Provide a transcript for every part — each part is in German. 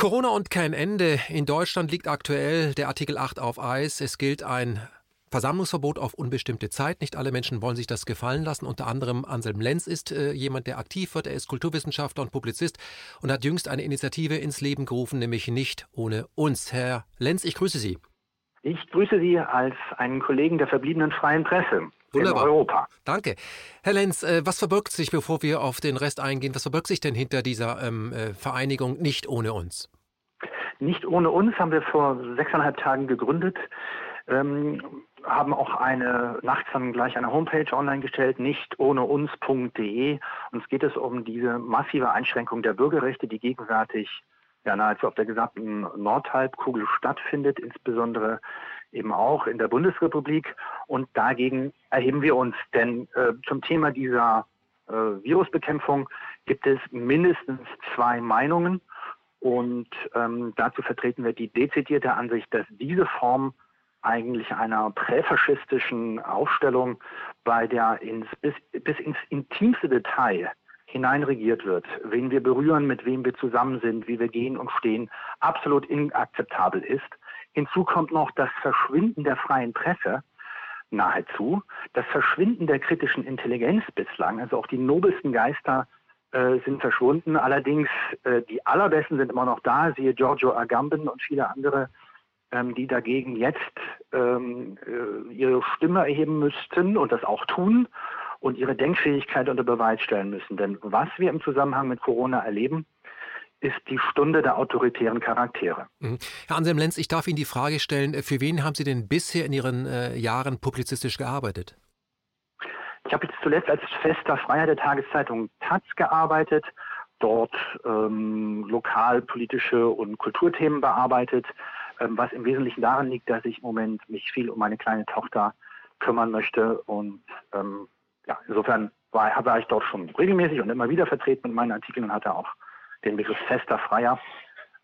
Corona und kein Ende. In Deutschland liegt aktuell der Artikel 8 auf Eis. Es gilt ein Versammlungsverbot auf unbestimmte Zeit. Nicht alle Menschen wollen sich das gefallen lassen. Unter anderem Anselm Lenz ist äh, jemand, der aktiv wird. Er ist Kulturwissenschaftler und Publizist und hat jüngst eine Initiative ins Leben gerufen, nämlich Nicht ohne uns. Herr Lenz, ich grüße Sie. Ich grüße Sie als einen Kollegen der verbliebenen freien Presse. Wunderbar. In Europa. Danke. Herr Lenz, äh, was verbirgt sich, bevor wir auf den Rest eingehen, was verbirgt sich denn hinter dieser ähm, äh, Vereinigung Nicht ohne uns? Nicht ohne uns haben wir vor sechseinhalb Tagen gegründet, ähm, haben auch eine, nachts dann gleich eine Homepage online gestellt, nicht ohne uns.de. Uns geht es um diese massive Einschränkung der Bürgerrechte, die gegenwärtig ja nahezu auf der gesamten Nordhalbkugel stattfindet, insbesondere eben auch in der Bundesrepublik. Und dagegen erheben wir uns. Denn äh, zum Thema dieser äh, Virusbekämpfung gibt es mindestens zwei Meinungen. Und ähm, dazu vertreten wir die dezidierte Ansicht, dass diese Form eigentlich einer präfaschistischen Aufstellung, bei der ins, bis, bis ins intimste Detail hineinregiert wird, wen wir berühren, mit wem wir zusammen sind, wie wir gehen und stehen, absolut inakzeptabel ist. Hinzu kommt noch das Verschwinden der freien Presse nahezu, das Verschwinden der kritischen Intelligenz bislang, also auch die nobelsten Geister äh, sind verschwunden. Allerdings äh, die allerbesten sind immer noch da, siehe Giorgio Agamben und viele andere, ähm, die dagegen jetzt ähm, äh, ihre Stimme erheben müssten und das auch tun und ihre Denkfähigkeit unter Beweis stellen müssen. Denn was wir im Zusammenhang mit Corona erleben, ist die Stunde der autoritären Charaktere. Mhm. Herr Anselm Lenz, ich darf Ihnen die Frage stellen, äh, für wen haben Sie denn bisher in Ihren äh, Jahren publizistisch gearbeitet? Ich habe jetzt zuletzt als fester Freier der Tageszeitung Taz gearbeitet, dort ähm, lokalpolitische und Kulturthemen bearbeitet, ähm, was im Wesentlichen daran liegt, dass ich im Moment mich viel um meine kleine Tochter kümmern möchte und ähm, ja, insofern war, war ich dort schon regelmäßig und immer wieder vertreten mit meinen Artikeln und hatte auch den Begriff fester Freier.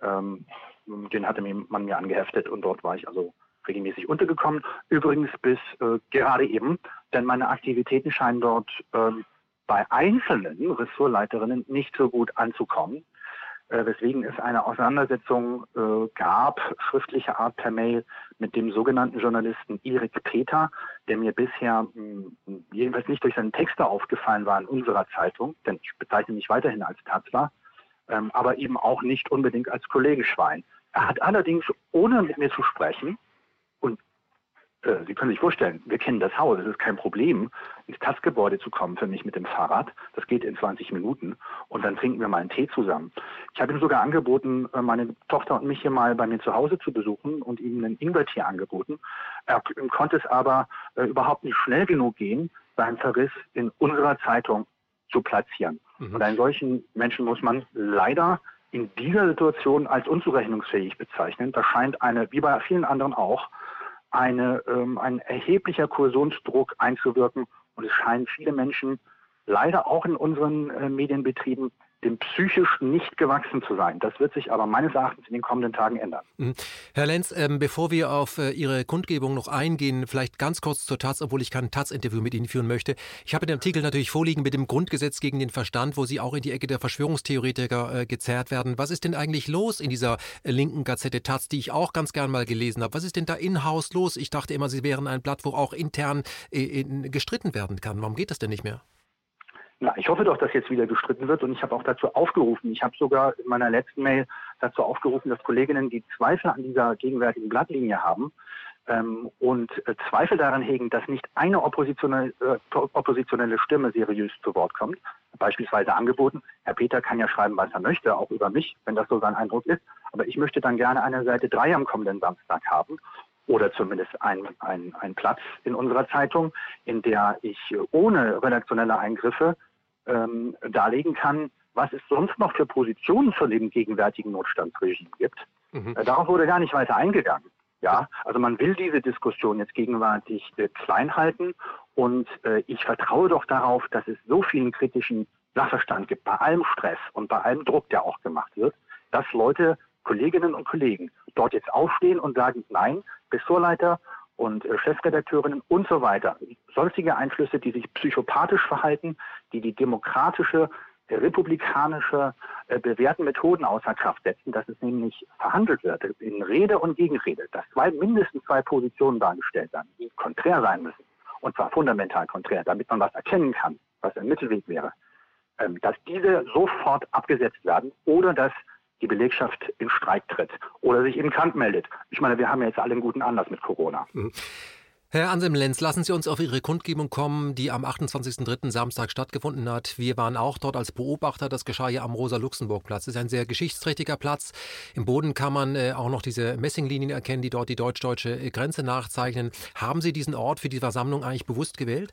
Ähm, den hatte man mir angeheftet und dort war ich also regelmäßig untergekommen. Übrigens bis äh, gerade eben, denn meine Aktivitäten scheinen dort ähm, bei einzelnen Ressortleiterinnen nicht so gut anzukommen, äh, weswegen es eine Auseinandersetzung äh, gab, schriftlicher Art per Mail, mit dem sogenannten Journalisten Erik Peter, der mir bisher mh, jedenfalls nicht durch seine Texte aufgefallen war in unserer Zeitung, denn ich bezeichne mich weiterhin als Tatzler, ähm, aber eben auch nicht unbedingt als Kollegenschwein. Er hat allerdings, ohne mit mir zu sprechen, und äh, Sie können sich vorstellen, wir kennen das Haus, es ist kein Problem, ins Tastgebäude zu kommen für mich mit dem Fahrrad. Das geht in 20 Minuten und dann trinken wir mal einen Tee zusammen. Ich habe ihm sogar angeboten, äh, meine Tochter und mich hier mal bei mir zu Hause zu besuchen und ihm einen Ingwertee angeboten. Er konnte es aber äh, überhaupt nicht schnell genug gehen, seinen Verriss in unserer Zeitung zu platzieren. Mhm. Und einen solchen Menschen muss man leider in dieser Situation als unzurechnungsfähig bezeichnen. Da scheint eine, wie bei vielen anderen auch, eine, ähm, ein erheblicher Kursionsdruck einzuwirken. Und es scheinen viele Menschen leider auch in unseren äh, Medienbetrieben dem psychisch nicht gewachsen zu sein. Das wird sich aber meines Erachtens in den kommenden Tagen ändern. Mhm. Herr Lenz, ähm, bevor wir auf äh, Ihre Kundgebung noch eingehen, vielleicht ganz kurz zur Taz, obwohl ich kein Taz-Interview mit Ihnen führen möchte. Ich habe den Artikel natürlich vorliegen mit dem Grundgesetz gegen den Verstand, wo Sie auch in die Ecke der Verschwörungstheoretiker äh, gezerrt werden. Was ist denn eigentlich los in dieser äh, linken Gazette Taz, die ich auch ganz gern mal gelesen habe? Was ist denn da in-house los? Ich dachte immer, Sie wären ein Blatt, wo auch intern in, gestritten werden kann. Warum geht das denn nicht mehr? Na, ich hoffe doch, dass jetzt wieder gestritten wird. Und ich habe auch dazu aufgerufen. Ich habe sogar in meiner letzten Mail dazu aufgerufen, dass Kolleginnen, die Zweifel an dieser gegenwärtigen Blattlinie haben ähm, und äh, Zweifel daran hegen, dass nicht eine oppositionelle, äh, oppositionelle Stimme seriös zu Wort kommt, beispielsweise angeboten, Herr Peter kann ja schreiben, was er möchte, auch über mich, wenn das so sein Eindruck ist, aber ich möchte dann gerne eine Seite 3 am kommenden Samstag haben oder zumindest ein, ein, ein Platz in unserer Zeitung, in der ich ohne redaktionelle Eingriffe ähm, darlegen kann, was es sonst noch für Positionen zu dem gegenwärtigen Notstandsregime gibt. Mhm. Äh, darauf wurde gar nicht weiter eingegangen. Ja, also man will diese Diskussion jetzt gegenwärtig äh, klein halten und äh, ich vertraue doch darauf, dass es so vielen kritischen Sachverstand gibt, bei allem Stress und bei allem Druck, der auch gemacht wird, dass Leute, Kolleginnen und Kollegen dort jetzt aufstehen und sagen, nein, Ressortleiter und äh, Chefredakteurinnen und so weiter. Sonstige Einflüsse, die sich psychopathisch verhalten, die die demokratische republikanische äh, bewährten Methoden außer Kraft setzen, dass es nämlich verhandelt wird in Rede und Gegenrede, dass zwei, mindestens zwei Positionen dargestellt werden, die konträr sein müssen. Und zwar fundamental konträr, damit man was erkennen kann, was ein Mittelweg wäre. Ähm, dass diese sofort abgesetzt werden oder dass die Belegschaft in Streik tritt oder sich eben krank meldet. Ich meine, wir haben ja jetzt alle einen guten Anlass mit Corona. Mhm. Herr Anselm Lenz, lassen Sie uns auf Ihre Kundgebung kommen, die am 28.03. Samstag stattgefunden hat. Wir waren auch dort als Beobachter. Das geschah hier am Rosa-Luxemburg-Platz. Es ist ein sehr geschichtsträchtiger Platz. Im Boden kann man äh, auch noch diese Messinglinien erkennen, die dort die deutsch-deutsche Grenze nachzeichnen. Haben Sie diesen Ort für die Versammlung eigentlich bewusst gewählt?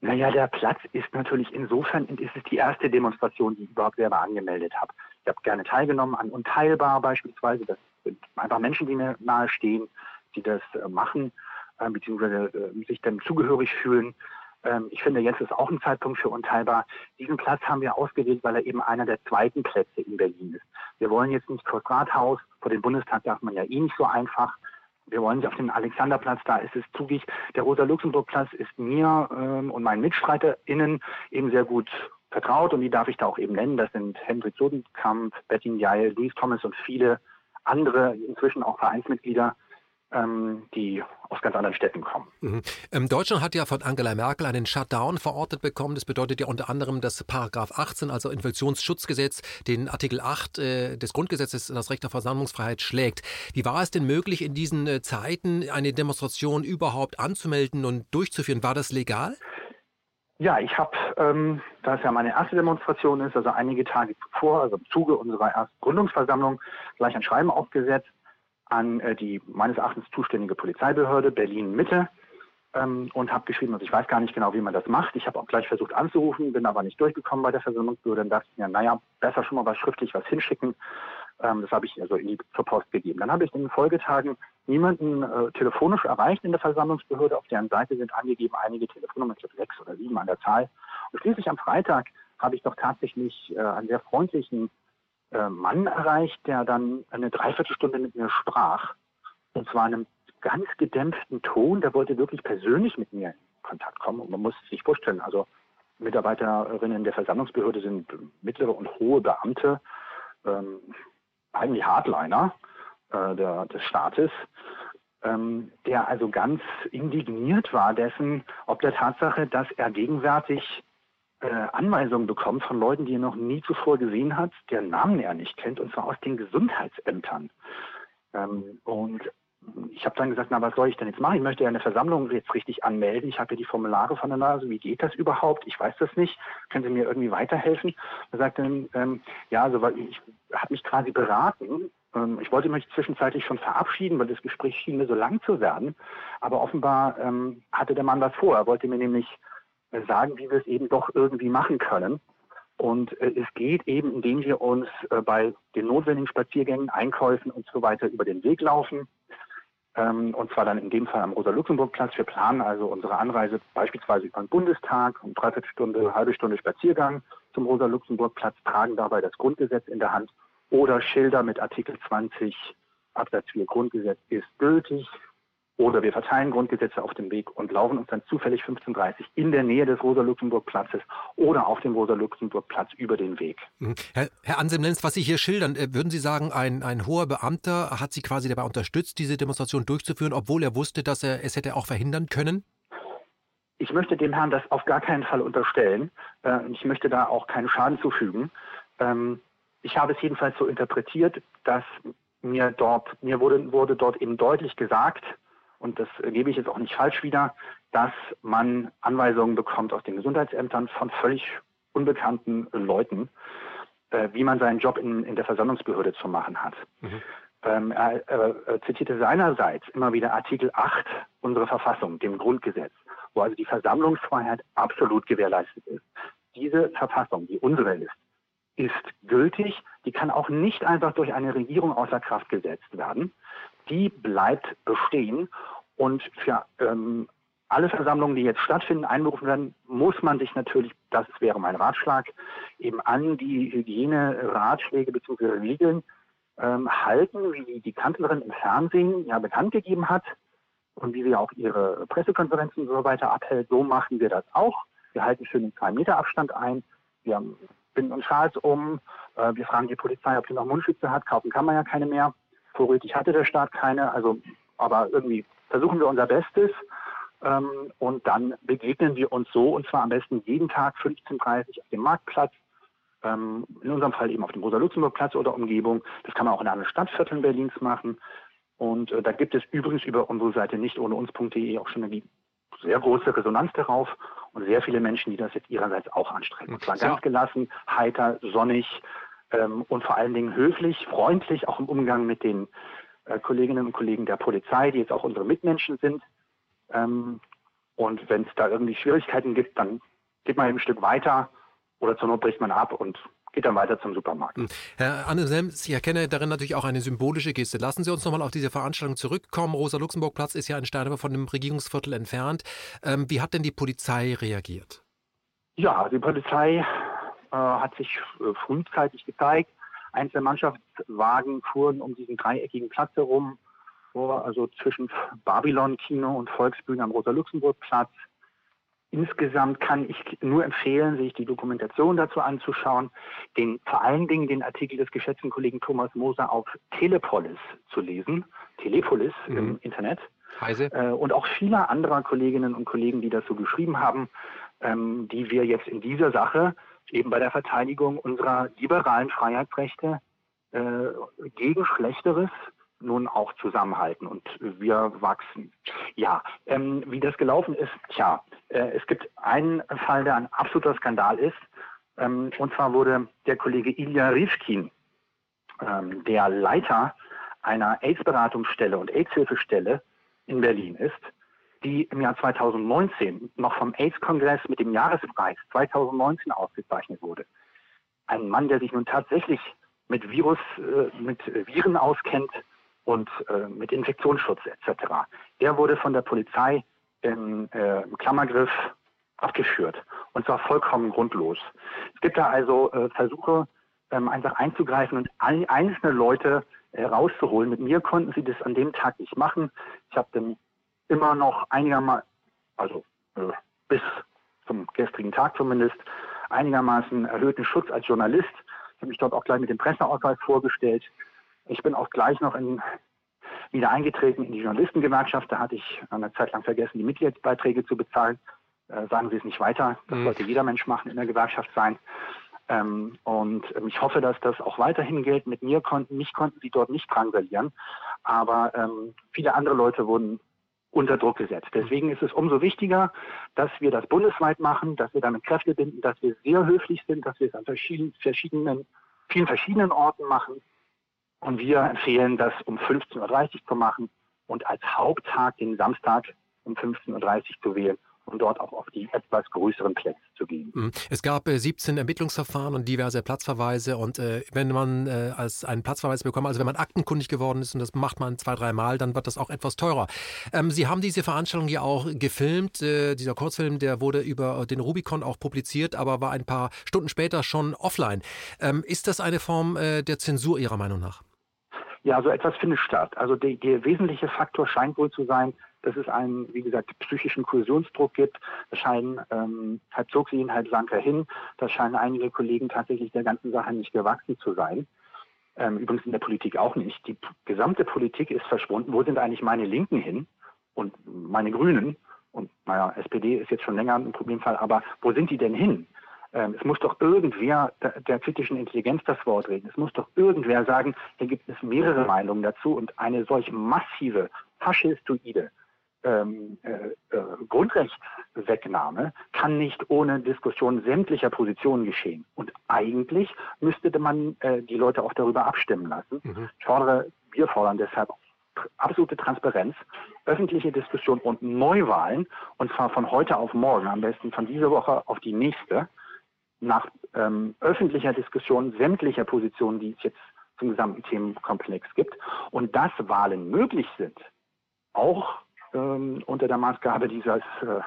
Naja, der Platz ist natürlich insofern, ist es die erste Demonstration, die ich überhaupt selber angemeldet habe. Ich habe gerne teilgenommen an Unteilbar beispielsweise. Das sind einfach Menschen, die mir nahestehen, die das äh, machen äh, beziehungsweise äh, sich dem zugehörig fühlen. Ähm, ich finde, jetzt ist auch ein Zeitpunkt für unteilbar. Diesen Platz haben wir ausgewählt, weil er eben einer der zweiten Plätze in Berlin ist. Wir wollen jetzt nicht vor das Rathaus, vor den Bundestag darf man ja eh nicht so einfach. Wir wollen nicht auf den Alexanderplatz, da ist es zugig. Der Rosa-Luxemburg-Platz ist mir ähm, und meinen MitstreiterInnen eben sehr gut vertraut und die darf ich da auch eben nennen. Das sind Hendrik Sodenkamp, Bettin Jail, Louis Thomas und viele andere, inzwischen auch Vereinsmitglieder, ähm, die aus ganz anderen Städten kommen. Mhm. Ähm, Deutschland hat ja von Angela Merkel einen Shutdown verortet bekommen. Das bedeutet ja unter anderem, dass Paragraph 18, also Infektionsschutzgesetz, den Artikel 8 äh, des Grundgesetzes, das Recht auf Versammlungsfreiheit schlägt. Wie war es denn möglich, in diesen äh, Zeiten eine Demonstration überhaupt anzumelden und durchzuführen? War das legal? Ja, ich habe, ähm, da es ja meine erste Demonstration ist, also einige Tage zuvor, also im Zuge unserer ersten Gründungsversammlung, gleich ein Schreiben aufgesetzt an äh, die meines Erachtens zuständige Polizeibehörde Berlin-Mitte ähm, und habe geschrieben, also ich weiß gar nicht genau, wie man das macht. Ich habe auch gleich versucht anzurufen, bin aber nicht durchgekommen bei der Versammlungsbehörde und dachte mir, naja, besser schon mal was schriftlich was hinschicken. Ähm, das habe ich also in die, zur Post gegeben. Dann habe ich in den Folgetagen niemanden äh, telefonisch erreicht in der Versammlungsbehörde. Auf deren Seite sind angegeben einige Telefonnummern, ich glaube sechs oder sieben an der Zahl. Und schließlich am Freitag habe ich doch tatsächlich äh, einen sehr freundlichen äh, Mann erreicht, der dann eine Dreiviertelstunde mit mir sprach. Und zwar in einem ganz gedämpften Ton. Der wollte wirklich persönlich mit mir in Kontakt kommen. Und man muss sich vorstellen, also Mitarbeiterinnen der Versammlungsbehörde sind mittlere und hohe Beamte, ähm, eigentlich Hardliner äh, der, des Staates, ähm, der also ganz indigniert war dessen, ob der Tatsache, dass er gegenwärtig äh, Anweisungen bekommt von Leuten, die er noch nie zuvor gesehen hat, deren Namen er nicht kennt, und zwar aus den Gesundheitsämtern. Ähm, und ich habe dann gesagt, na, was soll ich denn jetzt machen? Ich möchte ja eine Versammlung jetzt richtig anmelden. Ich habe ja die Formulare von der Nase. Wie geht das überhaupt? Ich weiß das nicht. Können Sie mir irgendwie weiterhelfen? Er sagte, ähm, ja, also ich habe mich quasi beraten. Ähm, ich wollte mich zwischenzeitlich schon verabschieden, weil das Gespräch schien mir so lang zu werden. Aber offenbar ähm, hatte der Mann was vor. Er wollte mir nämlich sagen, wie wir es eben doch irgendwie machen können. Und äh, es geht eben, indem wir uns äh, bei den notwendigen Spaziergängen, Einkäufen und so weiter über den Weg laufen. Ähm, und zwar dann in dem Fall am Rosa-Luxemburg-Platz. Wir planen also unsere Anreise beispielsweise über den Bundestag, um dreiviertel Stunde, halbe Stunde Spaziergang zum Rosa-Luxemburg-Platz, tragen dabei das Grundgesetz in der Hand oder Schilder mit Artikel 20 Absatz 4 Grundgesetz ist gültig, oder wir verteilen Grundgesetze auf dem Weg und laufen uns dann zufällig 15.30 in der Nähe des Rosa-Luxemburg-Platzes oder auf dem Rosa-Luxemburg-Platz über den Weg. Mhm. Herr, Herr Anselm-Lenz, was Sie hier schildern, äh, würden Sie sagen, ein, ein hoher Beamter hat Sie quasi dabei unterstützt, diese Demonstration durchzuführen, obwohl er wusste, dass er es hätte auch verhindern können? Ich möchte dem Herrn das auf gar keinen Fall unterstellen. Äh, ich möchte da auch keinen Schaden zufügen. Ähm, ich habe es jedenfalls so interpretiert, dass mir dort, mir wurde, wurde dort eben deutlich gesagt, und das gebe ich jetzt auch nicht falsch wieder, dass man Anweisungen bekommt aus den Gesundheitsämtern von völlig unbekannten Leuten, äh, wie man seinen Job in, in der Versammlungsbehörde zu machen hat. Mhm. Ähm, er, er, zitierte seinerseits immer wieder Artikel 8 unserer Verfassung, dem Grundgesetz, wo also die Versammlungsfreiheit absolut gewährleistet ist. Diese Verfassung, die unsere ist, ist gültig. Die kann auch nicht einfach durch eine Regierung außer Kraft gesetzt werden. Die bleibt bestehen und für ähm, alle Versammlungen, die jetzt stattfinden, einberufen werden, muss man sich natürlich, das wäre mein Ratschlag, eben an die Hygieneratschläge bzw. Regeln ähm, halten, wie die Kanzlerin im Fernsehen ja bekannt gegeben hat und wie sie auch ihre Pressekonferenzen und so weiter abhält. So machen wir das auch. Wir halten schön den 2 Meter Abstand ein. Wir binden uns Schals um, äh, wir fragen die Polizei, ob sie noch Mundschütze hat, kaufen kann man ja keine mehr. Vorrätig hatte der Staat keine, also aber irgendwie versuchen wir unser Bestes. Ähm, und dann begegnen wir uns so, und zwar am besten jeden Tag 15.30 Uhr auf dem Marktplatz, ähm, in unserem Fall eben auf dem Rosa-Luxemburg-Platz oder Umgebung. Das kann man auch in anderen Stadtvierteln Berlins machen. Und äh, da gibt es übrigens über unsere Seite nicht ohne uns.de auch schon eine sehr große Resonanz darauf und sehr viele Menschen, die das jetzt ihrerseits auch anstreben. Und zwar ganz gelassen, heiter, sonnig ähm, und vor allen Dingen höflich, freundlich, auch im Umgang mit den äh, Kolleginnen und Kollegen der Polizei, die jetzt auch unsere Mitmenschen sind. Ähm, und wenn es da irgendwie Schwierigkeiten gibt, dann geht man ein Stück weiter oder zur Not bricht man ab und geht dann weiter zum Supermarkt. Hm. Herr Anne ich erkenne darin natürlich auch eine symbolische Geste. Lassen Sie uns nochmal auf diese Veranstaltung zurückkommen. Rosa-Luxemburg-Platz ist ja ein Steinwurf von dem Regierungsviertel entfernt. Ähm, wie hat denn die Polizei reagiert? Ja, die Polizei äh, hat sich äh, frühzeitig gezeigt. Einzelne Mannschaftswagen fuhren um diesen dreieckigen Platz herum, also zwischen Babylon-Kino und Volksbühne am Rosa-Luxemburg-Platz. Insgesamt kann ich nur empfehlen, sich die Dokumentation dazu anzuschauen, den, vor allen Dingen den Artikel des geschätzten Kollegen Thomas Moser auf Telepolis zu lesen, Telepolis mhm. im Internet. Heise. Äh, und auch vieler anderer Kolleginnen und Kollegen, die das so geschrieben haben, ähm, die wir jetzt in dieser Sache eben bei der Verteidigung unserer liberalen Freiheitsrechte äh, gegen Schlechteres nun auch zusammenhalten und wir wachsen. Ja, ähm, wie das gelaufen ist, tja, äh, es gibt einen Fall, der ein absoluter Skandal ist. Ähm, und zwar wurde der Kollege Ilya Rivkin, ähm, der Leiter einer AIDS-Beratungsstelle und AIDS-Hilfestelle in Berlin ist, die im Jahr 2019 noch vom AIDS-Kongress mit dem Jahrespreis 2019 ausgezeichnet wurde. Ein Mann, der sich nun tatsächlich mit Virus, äh, mit Viren auskennt und äh, mit Infektionsschutz etc. Der wurde von der Polizei im, äh, im Klammergriff abgeführt und zwar vollkommen grundlos. Es gibt da also äh, Versuche, ähm, einfach einzugreifen und ein, einzelne Leute äh, rauszuholen. Mit mir konnten sie das an dem Tag nicht machen. Ich habe dann immer noch einigermaßen, also äh, bis zum gestrigen Tag zumindest, einigermaßen erhöhten Schutz als Journalist. Ich habe mich dort auch gleich mit dem Presseausweis vorgestellt. Ich bin auch gleich noch in, wieder eingetreten in die Journalistengewerkschaft. Da hatte ich eine Zeit lang vergessen, die Mitgliedsbeiträge zu bezahlen. Äh, sagen Sie es nicht weiter. Das mhm. sollte jeder Mensch machen, in der Gewerkschaft sein. Ähm, und ähm, ich hoffe, dass das auch weiterhin gilt. Mit mir konnten, mich konnten sie dort nicht drangsalieren. Aber ähm, viele andere Leute wurden unter Druck gesetzt. Deswegen ist es umso wichtiger, dass wir das bundesweit machen, dass wir damit Kräfte binden, dass wir sehr höflich sind, dass wir es an verschiedenen, verschiedenen vielen verschiedenen Orten machen und wir empfehlen, das um 15.30 Uhr zu machen und als Haupttag den Samstag um 15.30 Uhr zu wählen und dort auch auf die etwas größeren Plätze zu gehen. Mhm. Es gab äh, 17 Ermittlungsverfahren und diverse Platzverweise. Und äh, wenn man äh, als einen Platzverweis bekommt, also wenn man aktenkundig geworden ist und das macht man zwei, dreimal, dann wird das auch etwas teurer. Ähm, Sie haben diese Veranstaltung ja auch gefilmt. Äh, dieser Kurzfilm, der wurde über den Rubicon auch publiziert, aber war ein paar Stunden später schon offline. Ähm, ist das eine Form äh, der Zensur Ihrer Meinung nach? Ja, so etwas findet statt. Also der, der wesentliche Faktor scheint wohl zu sein, dass es einen, wie gesagt, psychischen Kursionsdruck gibt. Da scheinen, ähm, halb zog sie ihn, halb sank hin. Da scheinen einige Kollegen tatsächlich der ganzen Sache nicht gewachsen zu sein. Ähm, übrigens in der Politik auch nicht. Die gesamte Politik ist verschwunden. Wo sind eigentlich meine Linken hin und meine Grünen? Und naja, SPD ist jetzt schon länger ein Problemfall, aber wo sind die denn hin? Ähm, es muss doch irgendwer der, der, kritischen Intelligenz das Wort reden. Es muss doch irgendwer sagen, hier gibt es mehrere Meinungen dazu und eine solch massive, faschistoide ähm, äh, äh, Grundrechtswegnahme kann nicht ohne Diskussion sämtlicher Positionen geschehen. Und eigentlich müsste man äh, die Leute auch darüber abstimmen lassen. Mhm. Ich fordere, wir fordern deshalb absolute Transparenz, öffentliche Diskussion und Neuwahlen, und zwar von heute auf morgen, am besten von dieser Woche auf die nächste, nach ähm, öffentlicher Diskussion sämtlicher Positionen, die es jetzt zum gesamten Themenkomplex gibt, und dass Wahlen möglich sind, auch ähm, unter der Maßgabe dieses äh,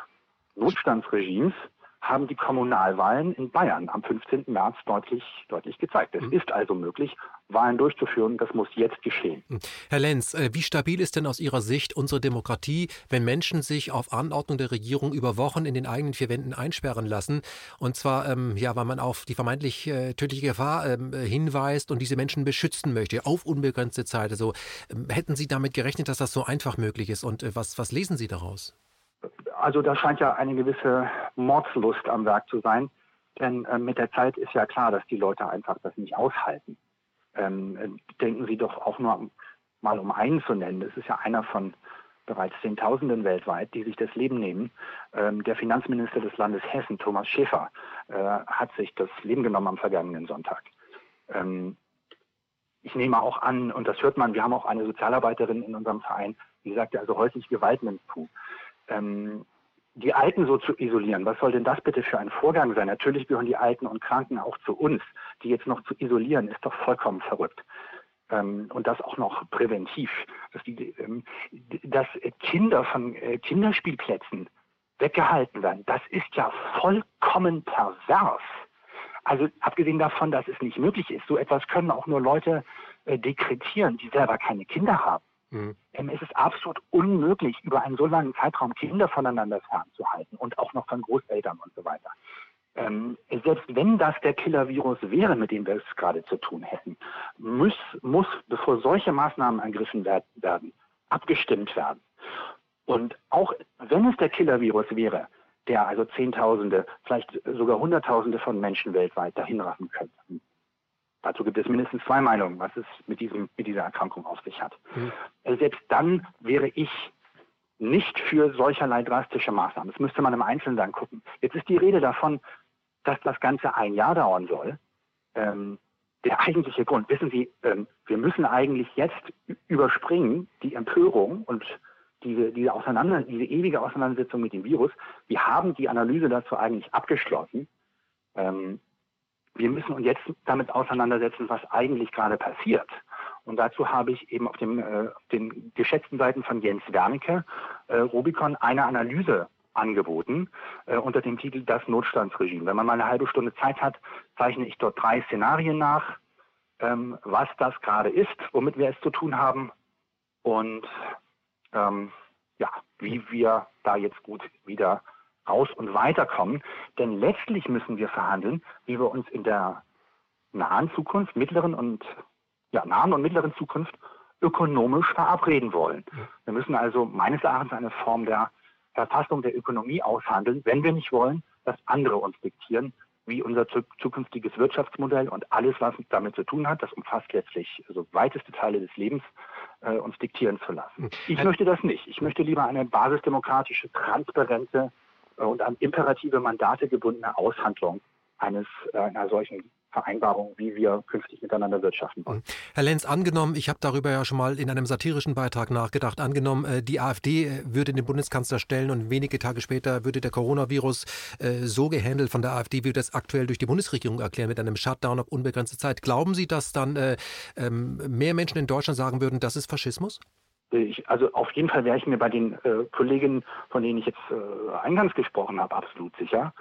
Notstandsregimes, haben die Kommunalwahlen in Bayern am 15. März deutlich, deutlich gezeigt. Es mhm. ist also möglich, Wahlen durchzuführen. Das muss jetzt geschehen. Hm. Herr Lenz, äh, wie stabil ist denn aus Ihrer Sicht unsere Demokratie, wenn Menschen sich auf Anordnung der Regierung über Wochen in den eigenen vier Wänden einsperren lassen? Und zwar, ähm, ja, weil man auf die vermeintlich äh, tödliche Gefahr ähm, hinweist und diese Menschen beschützen möchte, auf unbegrenzte Zeit. Also ähm, hätten Sie damit gerechnet, dass das so einfach möglich ist? Und äh, was, was lesen Sie daraus? Also da scheint ja eine gewisse Mordslust am Werk zu sein. Denn äh, mit der Zeit ist ja klar, dass die Leute einfach das nicht aushalten. Ähm, denken Sie doch auch nur mal um einen zu nennen. Das ist ja einer von bereits Zehntausenden weltweit, die sich das Leben nehmen. Ähm, der Finanzminister des Landes Hessen, Thomas Schäfer, äh, hat sich das Leben genommen am vergangenen Sonntag. Ähm, ich nehme auch an, und das hört man, wir haben auch eine Sozialarbeiterin in unserem Verein, die sagte also häusliche Gewalt nimmt zu ähm, die Alten so zu isolieren, was soll denn das bitte für ein Vorgang sein? Natürlich gehören die Alten und Kranken auch zu uns. Die jetzt noch zu isolieren, ist doch vollkommen verrückt. Ähm, und das auch noch präventiv. Dass, die, ähm, dass Kinder von äh, Kinderspielplätzen weggehalten werden, das ist ja vollkommen pervers. Also abgesehen davon, dass es nicht möglich ist, so etwas können auch nur Leute äh, dekretieren, die selber keine Kinder haben. Mhm. Es ist absolut unmöglich, über einen so langen Zeitraum Kinder voneinander fernzuhalten und auch noch von Großeltern und so weiter. Ähm, selbst wenn das der Killer-Virus wäre, mit dem wir es gerade zu tun hätten, muss, muss, bevor solche Maßnahmen ergriffen werden, abgestimmt werden. Und auch wenn es der Killer-Virus wäre, der also Zehntausende, vielleicht sogar Hunderttausende von Menschen weltweit dahinraffen könnte, Dazu gibt es mindestens zwei Meinungen, was es mit, diesem, mit dieser Erkrankung auf sich hat. Mhm. Selbst dann wäre ich nicht für solcherlei drastische Maßnahmen. Das müsste man im Einzelnen dann gucken. Jetzt ist die Rede davon, dass das Ganze ein Jahr dauern soll. Ähm, der eigentliche Grund, wissen Sie, ähm, wir müssen eigentlich jetzt überspringen die Empörung und diese, diese, Auseinander, diese ewige Auseinandersetzung mit dem Virus. Wir haben die Analyse dazu eigentlich abgeschlossen. Ähm, wir müssen uns jetzt damit auseinandersetzen, was eigentlich gerade passiert. Und dazu habe ich eben auf, dem, äh, den geschätzten Seiten von Jens Wernicke, äh, Rubicon, eine Analyse angeboten äh, unter dem Titel Das Notstandsregime. Wenn man mal eine halbe Stunde Zeit hat, zeichne ich dort drei Szenarien nach, ähm, was das gerade ist, womit wir es zu tun haben und ähm, ja, wie wir da jetzt gut wieder raus und weiterkommen. Denn letztlich müssen wir verhandeln, wie wir uns in der nahen Zukunft, mittleren und ja, nahen und mittleren Zukunft ökonomisch verabreden wollen. Wir müssen also meines Erachtens eine Form der Verfassung der Ökonomie aushandeln, wenn wir nicht wollen, dass andere uns diktieren, wie unser zukünftiges Wirtschaftsmodell und alles, was damit zu tun hat, das umfasst letztlich so weiteste Teile des Lebens, äh, uns diktieren zu lassen. Ich möchte das nicht. Ich möchte lieber eine basisdemokratische, transparente und an imperative Mandate gebundene Aushandlung eines äh, einer solchen Vereinbarung, wie wir künftig miteinander wirtschaften wollen. Herr Lenz, angenommen, ich habe darüber ja schon mal in einem satirischen Beitrag nachgedacht, angenommen, äh, die AfD äh, würde den Bundeskanzler stellen und wenige Tage später würde der Coronavirus so gehandelt von der AfD, wie wir das aktuell durch die Bundesregierung erklären, mit einem Shutdown auf unbegrenzte Zeit. Glauben Sie, dass dann ähm, mehr Menschen in Deutschland sagen würden, das ist Faschismus? Ich, also auf jeden Fall wäre ich mir bei den äh, Kollegen, von denen ich jetzt äh, eingangs gesprochen habe, absolut sicher.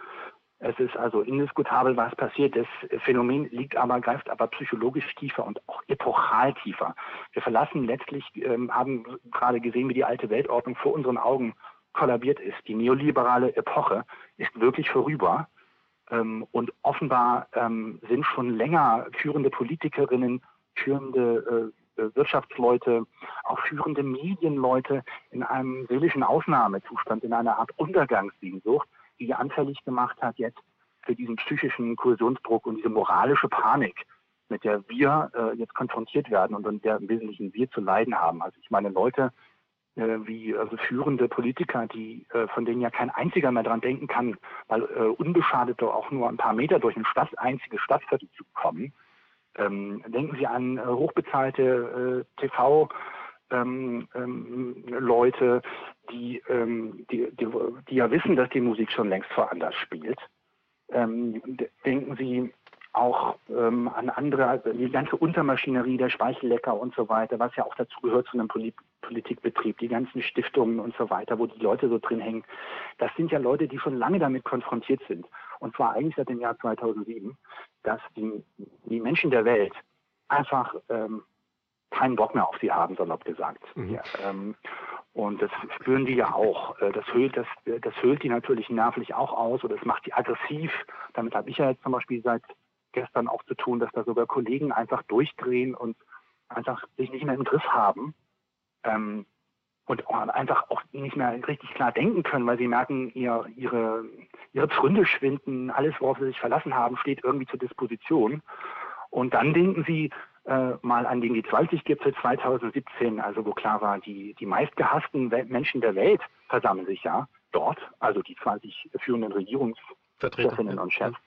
Es ist also indiskutabel, was passiert. Das Phänomen liegt aber, greift aber psychologisch tiefer und auch epochal tiefer. Wir verlassen letztlich, ähm, haben gerade gesehen, wie die alte Weltordnung vor unseren Augen kollabiert ist. Die neoliberale Epoche ist wirklich vorüber. Ähm, und offenbar ähm, sind schon länger führende Politikerinnen, führende äh, Wirtschaftsleute, auch führende Medienleute in einem seelischen Ausnahmezustand, in einer Art Untergangssehnsucht, die anfällig gemacht hat jetzt für diesen psychischen Kohäsionsdruck und diese moralische Panik, mit der wir äh, jetzt konfrontiert werden und in der im Wesentlichen wir zu leiden haben. Also ich meine Leute äh, wie also führende Politiker, die äh, von denen ja kein einziger mehr dran denken kann, mal äh, unbeschadet auch nur ein paar Meter durch ein Stadt, einziges Stadtviertel zu kommen, ähm, denken Sie an äh, hochbezahlte äh, TV- ähm, ähm, Leute, die, ähm, die, die, die, ja wissen, dass die Musik schon längst woanders spielt. Ähm, denken Sie auch ähm, an andere, also die ganze Untermaschinerie, der Speichellecker und so weiter, was ja auch dazu gehört zu einem Polit Politikbetrieb, die ganzen Stiftungen und so weiter, wo die Leute so drin hängen, das sind ja Leute, die schon lange damit konfrontiert sind. Und zwar eigentlich seit dem Jahr 2007, dass die, die Menschen der Welt einfach ähm, keinen Bock mehr auf sie haben, salopp gesagt. Mhm. Ja, ähm, und das spüren die ja auch. Äh, das höhlt, das, das höhlt die natürlich nervlich auch aus oder es macht die aggressiv. Damit habe ich ja jetzt zum Beispiel seit gestern auch zu tun, dass da sogar Kollegen einfach durchdrehen und einfach sich nicht mehr im Griff haben. Ähm, und einfach auch nicht mehr richtig klar denken können, weil sie merken, ihr, ihre, ihre Pfründe schwinden, alles, worauf sie sich verlassen haben, steht irgendwie zur Disposition. Und dann denken sie, äh, mal an den G20-Gipfel 2017, also wo klar war, die, die meistgehassten Menschen der Welt versammeln sich ja dort, also die 20 führenden Regierungschefinnen und Chefs.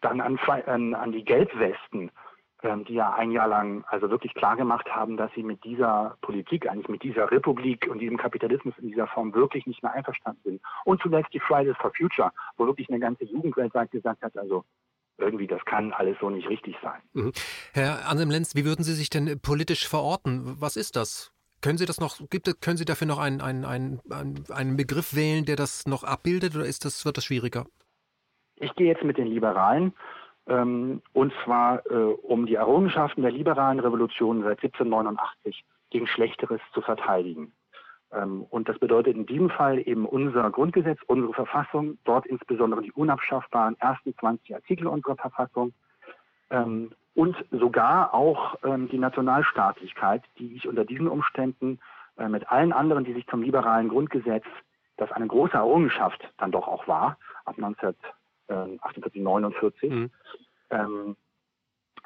Dann an, an, an die Gelbwesten, die ja ein Jahr lang also wirklich klar gemacht haben, dass sie mit dieser Politik, eigentlich mit dieser Republik und diesem Kapitalismus in dieser Form wirklich nicht mehr einverstanden sind. Und zuletzt die Fridays for Future, wo wirklich eine ganze Jugend weltweit gesagt hat, also irgendwie, das kann alles so nicht richtig sein. Mhm. Herr Anselm Lenz, wie würden Sie sich denn politisch verorten? Was ist das? Können Sie das noch, gibt, können Sie dafür noch einen, einen, einen, einen Begriff wählen, der das noch abbildet oder ist das, wird das schwieriger? Ich gehe jetzt mit den Liberalen ähm, und zwar äh, um die Errungenschaften der liberalen Revolution seit 1789 gegen Schlechteres zu verteidigen. Ähm, und das bedeutet in diesem Fall eben unser Grundgesetz, unsere Verfassung, dort insbesondere die unabschaffbaren ersten 20 Artikel unserer Verfassung ähm, und sogar auch ähm, die Nationalstaatlichkeit, die ich unter diesen Umständen äh, mit allen anderen, die sich zum liberalen Grundgesetz, das eine große Errungenschaft dann doch auch war, ab 1948, 49, mhm.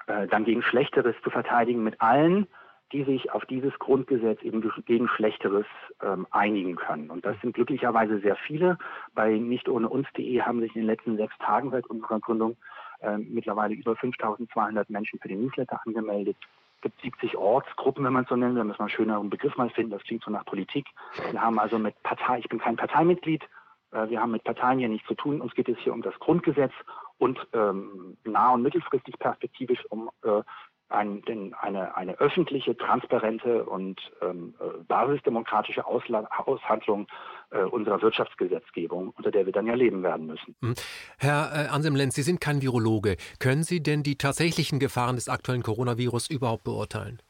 äh, dann gegen Schlechteres zu verteidigen mit allen die sich auf dieses Grundgesetz eben gegen Schlechteres ähm, einigen können. Und das sind glücklicherweise sehr viele. Bei nicht ohne uns.de haben sich in den letzten sechs Tagen seit unserer Gründung äh, mittlerweile über 5200 Menschen für den Newsletter angemeldet. Es gibt 70 Ortsgruppen, wenn man es so nennt. Da müssen wir einen schöneren Begriff mal finden. Das klingt so nach Politik. Wir haben also mit Partei, ich bin kein Parteimitglied, wir haben mit Parteien hier nichts zu tun. Uns geht es hier um das Grundgesetz und ähm, nah- und mittelfristig perspektivisch um äh, ein, den, eine, eine öffentliche, transparente und ähm, äh, basisdemokratische Ausla Aushandlung äh, unserer Wirtschaftsgesetzgebung, unter der wir dann ja leben werden müssen. Hm. Herr äh, Ansem Lenz, Sie sind kein Virologe. Können Sie denn die tatsächlichen Gefahren des aktuellen Coronavirus überhaupt beurteilen?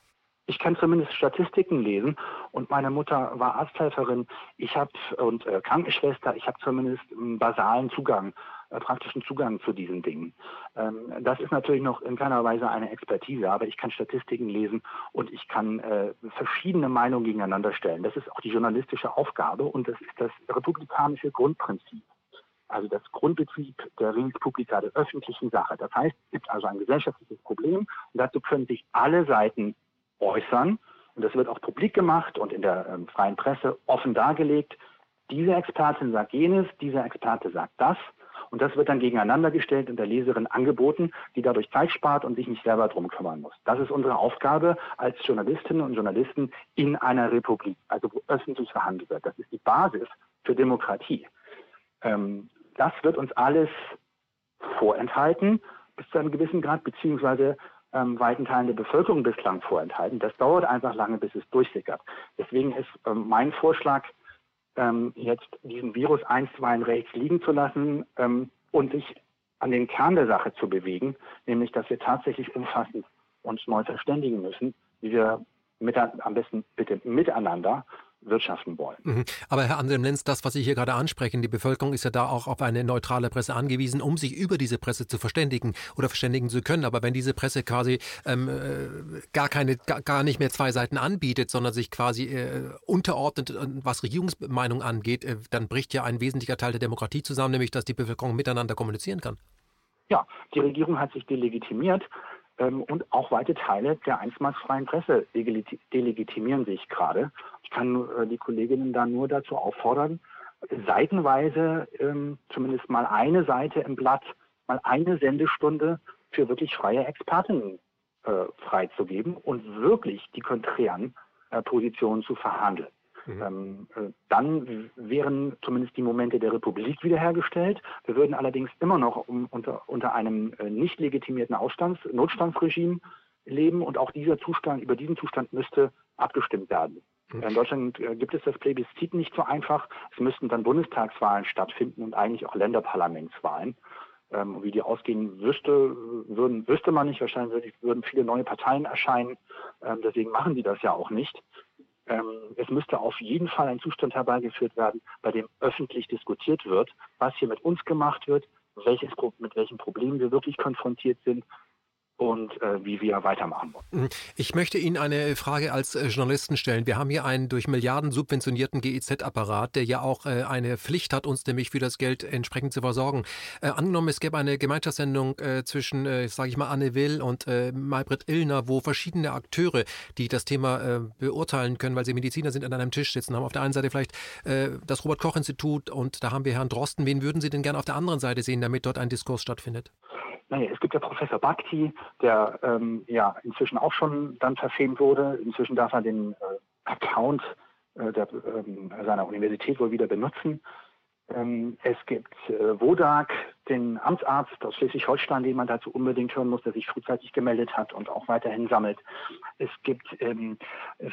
Ich kann zumindest Statistiken lesen und meine Mutter war Arzthelferin. Ich habe und äh, Krankenschwester. Ich habe zumindest einen basalen Zugang äh, praktischen Zugang zu diesen Dingen. Ähm, das ist natürlich noch in keiner Weise eine Expertise, aber ich kann Statistiken lesen und ich kann äh, verschiedene Meinungen gegeneinander stellen. Das ist auch die journalistische Aufgabe und das ist das republikanische Grundprinzip. Also das Grundbetrieb der Res Publica, der öffentlichen Sache. Das heißt, es gibt also ein gesellschaftliches Problem und dazu können sich alle Seiten äußern. Und das wird auch publik gemacht und in der ähm, freien Presse offen dargelegt. Diese Expertin sagt jenes, dieser Experte sagt das. Und das wird dann gegeneinander gestellt und der Leserin angeboten, die dadurch Zeit spart und sich nicht selber drum kümmern muss. Das ist unsere Aufgabe als Journalistinnen und Journalisten in einer Republik, also wo öffentlich verhandelt wird. Das ist die Basis für Demokratie. Ähm, das wird uns alles vorenthalten bis zu einem gewissen Grad, beziehungsweise ähm, weiten Teilen der Bevölkerung bislang vorenthalten. Das dauert einfach lange, bis es durchsickert. Deswegen ist ähm, mein Vorschlag, ähm, jetzt diesen Virus einstweilen rechts liegen zu lassen ähm, und sich an den Kern der Sache zu bewegen, nämlich dass wir tatsächlich umfassend uns neu verständigen müssen, wie wir mit, am besten bitte miteinander wirtschaften wollen. Mhm. Aber Herr Anselm Lenz, das, was Sie hier gerade ansprechen, die Bevölkerung ist ja da auch auf eine neutrale Presse angewiesen, um sich über diese Presse zu verständigen oder verständigen zu können. Aber wenn diese Presse quasi ähm, äh, gar keine, gar, gar, nicht mehr zwei Seiten anbietet, sondern sich quasi äh, unterordnet, was Regierungsmeinung angeht, äh, dann bricht ja ein wesentlicher Teil der Demokratie zusammen, nämlich dass die Bevölkerung miteinander kommunizieren kann. Ja, die Regierung hat sich delegitimiert ähm, und auch weite Teile der einstmarsfreien Presse delegitimieren sich gerade. Ich kann äh, die Kolleginnen da nur dazu auffordern, seitenweise ähm, zumindest mal eine Seite im Blatt, mal eine Sendestunde für wirklich freie Expertinnen äh, freizugeben und wirklich die konträren äh, Positionen zu verhandeln. Mhm. Ähm, äh, dann wären zumindest die Momente der Republik wiederhergestellt. Wir würden allerdings immer noch um, unter, unter einem äh, nicht legitimierten Ausstands-, Notstandsregime leben und auch dieser Zustand, über diesen Zustand müsste abgestimmt werden. Mhm. In Deutschland äh, gibt es das Plebiszit nicht so einfach. Es müssten dann Bundestagswahlen stattfinden und eigentlich auch Länderparlamentswahlen. Ähm, wie die ausgehen wüsste, würden, wüsste man nicht. Wahrscheinlich würden viele neue Parteien erscheinen. Ähm, deswegen machen die das ja auch nicht. Ähm, es müsste auf jeden Fall ein Zustand herbeigeführt werden, bei dem öffentlich diskutiert wird, was hier mit uns gemacht wird, welches, mit welchen Problemen wir wirklich konfrontiert sind und äh, wie wir weitermachen wollen. Mhm. Ich möchte Ihnen eine Frage als äh, Journalisten stellen. Wir haben hier einen durch Milliarden subventionierten GEZ-Apparat, der ja auch äh, eine Pflicht hat, uns nämlich für das Geld entsprechend zu versorgen. Äh, angenommen, es gäbe eine Gemeinschaftssendung äh, zwischen, sage ich mal, Anne Will und äh, Maybrit Illner, wo verschiedene Akteure, die das Thema beurteilen können, weil sie Mediziner sind, an einem Tisch sitzen, haben auf der einen Seite vielleicht das Robert-Koch-Institut und da haben wir Herrn Drosten. Wen würden Sie denn gerne auf der anderen Seite sehen, damit dort ein Diskurs stattfindet? Naja, es gibt ja Professor Bhakti, der ähm, ja inzwischen auch schon dann verfemt wurde. Inzwischen darf er den äh, Account äh, der, ähm, seiner Universität wohl wieder benutzen. Ähm, es gibt äh, Wodak, den Amtsarzt aus Schleswig-Holstein, den man dazu unbedingt hören muss, der sich frühzeitig gemeldet hat und auch weiterhin sammelt. Es gibt ähm,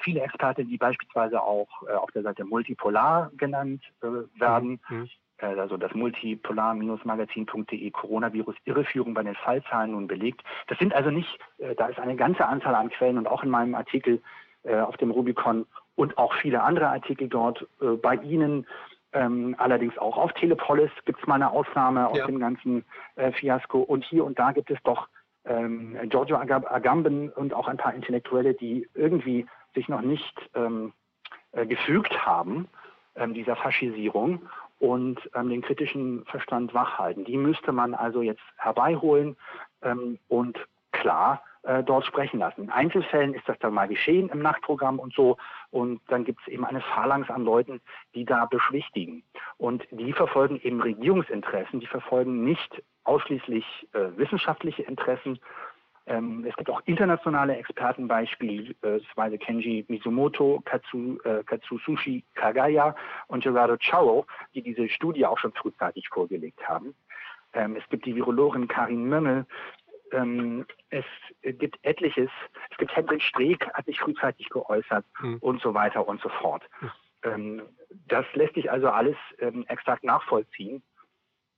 viele Experten, die beispielsweise auch äh, auf der Seite Multipolar genannt äh, werden. Mhm. Äh, also das multipolar-magazin.de Coronavirus Irreführung bei den Fallzahlen nun belegt. Das sind also nicht, äh, da ist eine ganze Anzahl an Quellen und auch in meinem Artikel äh, auf dem Rubicon und auch viele andere Artikel dort bei Ihnen. Ähm, allerdings auch auf Telepolis gibt es mal eine Ausnahme aus ja. dem ganzen Fiasko. Und hier und da gibt es doch ähm, Giorgio Agamben und auch ein paar Intellektuelle, die irgendwie sich noch nicht ähm, gefügt haben dieser Faschisierung und ähm, den kritischen Verstand wachhalten. Die müsste man also jetzt herbeiholen ähm, und klar äh, dort sprechen lassen. In Einzelfällen ist das dann mal geschehen im Nachtprogramm und so. Und dann gibt es eben eine Phalanx an Leuten, die da beschwichtigen. Und die verfolgen eben Regierungsinteressen, die verfolgen nicht ausschließlich äh, wissenschaftliche Interessen, ähm, es gibt auch internationale Experten, beispielsweise Kenji Mizumoto, Katsu, äh, Katsusushi Kagaya und Gerardo Chao, die diese Studie auch schon frühzeitig vorgelegt haben. Ähm, es gibt die Virologin Karin Mömmel. Ähm, es gibt etliches. Es gibt Hendrik Streeck, hat sich frühzeitig geäußert hm. und so weiter und so fort. Hm. Ähm, das lässt sich also alles ähm, exakt nachvollziehen.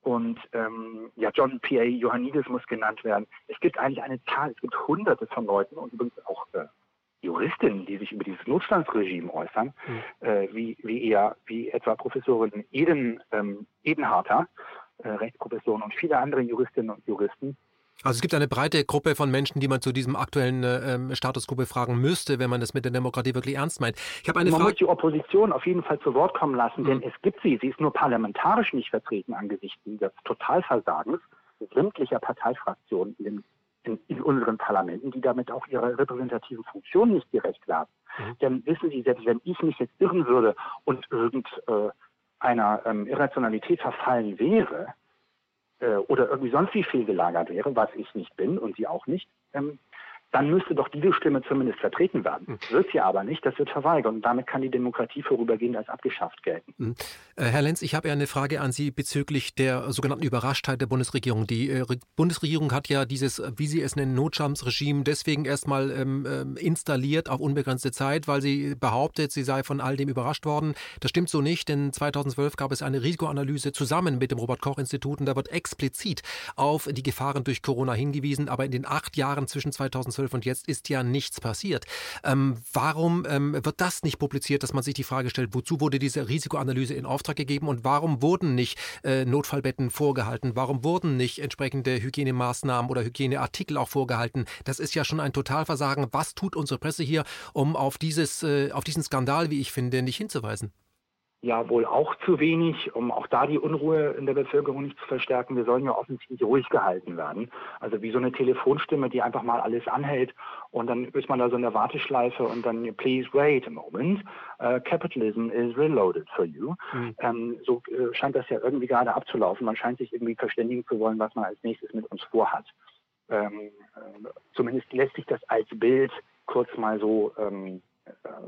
Und ähm, ja, John P.A. Johannidis muss genannt werden. Es gibt eigentlich eine Zahl, es gibt hunderte von Leuten und übrigens auch äh, Juristinnen, die sich über dieses Notstandsregime äußern, mhm. äh, wie, wie eher, wie etwa Professorin Eden, ähm, Edenharter, äh, Rechtsprofessorin und viele andere Juristinnen und Juristen, also es gibt eine breite Gruppe von Menschen, die man zu diesem aktuellen äh, ähm, Statusgruppe fragen müsste, wenn man das mit der Demokratie wirklich ernst meint. Ich habe eine man Frage. muss die Opposition auf jeden Fall zu Wort kommen lassen, mhm. denn es gibt sie. Sie ist nur parlamentarisch nicht vertreten angesichts des Totalversagens sämtlicher Parteifraktionen in, in, in, unseren Parlamenten, die damit auch ihrer repräsentativen Funktion nicht gerecht werden. Mhm. Denn wissen Sie, selbst wenn ich mich jetzt irren würde und irgendeiner äh, ähm, Irrationalität verfallen wäre, äh, oder irgendwie sonst wie fehlgelagert wäre, was ich nicht bin und Sie auch nicht, ähm, dann müsste doch diese Stimme zumindest vertreten werden. Mhm. Wird sie aber nicht, das wird verweigert und damit kann die Demokratie vorübergehend als abgeschafft gelten. Mhm. Äh, Herr Lenz, ich habe ja eine Frage an Sie bezüglich der sogenannten Überraschtheit der Bundesregierung. Die äh, Bundesregierung hat ja dieses, wie Sie es nennen, Notschamsregime deswegen erstmal ähm, ähm, installiert auf unbegrenzte Zeit, weil sie behauptet, sie sei von all dem überrascht worden. Das stimmt so nicht, denn 2012 gab es eine Risikoanalyse zusammen mit dem Robert-Koch-Institut und da wird explizit auf die Gefahren durch Corona hingewiesen. Aber in den acht Jahren zwischen 2012 2012 und jetzt ist ja nichts passiert. Ähm, warum ähm, wird das nicht publiziert, dass man sich die Frage stellt, wozu wurde diese Risikoanalyse in Auftrag gegeben und warum wurden nicht äh, Notfallbetten vorgehalten? Warum wurden nicht entsprechende Hygienemaßnahmen oder Hygieneartikel auch vorgehalten? Das ist ja schon ein Totalversagen. Was tut unsere Presse hier, um auf, dieses, äh, auf diesen Skandal, wie ich finde, nicht hinzuweisen? Ja wohl auch zu wenig, um auch da die Unruhe in der Bevölkerung nicht zu verstärken. Wir sollen ja offensichtlich ruhig gehalten werden. Also wie so eine Telefonstimme, die einfach mal alles anhält und dann ist man da so in der Warteschleife und dann, please wait a moment, uh, capitalism is reloaded for you. Mhm. Ähm, so äh, scheint das ja irgendwie gerade abzulaufen. Man scheint sich irgendwie verständigen zu wollen, was man als nächstes mit uns vorhat. Ähm, äh, zumindest lässt sich das als Bild kurz mal so ähm,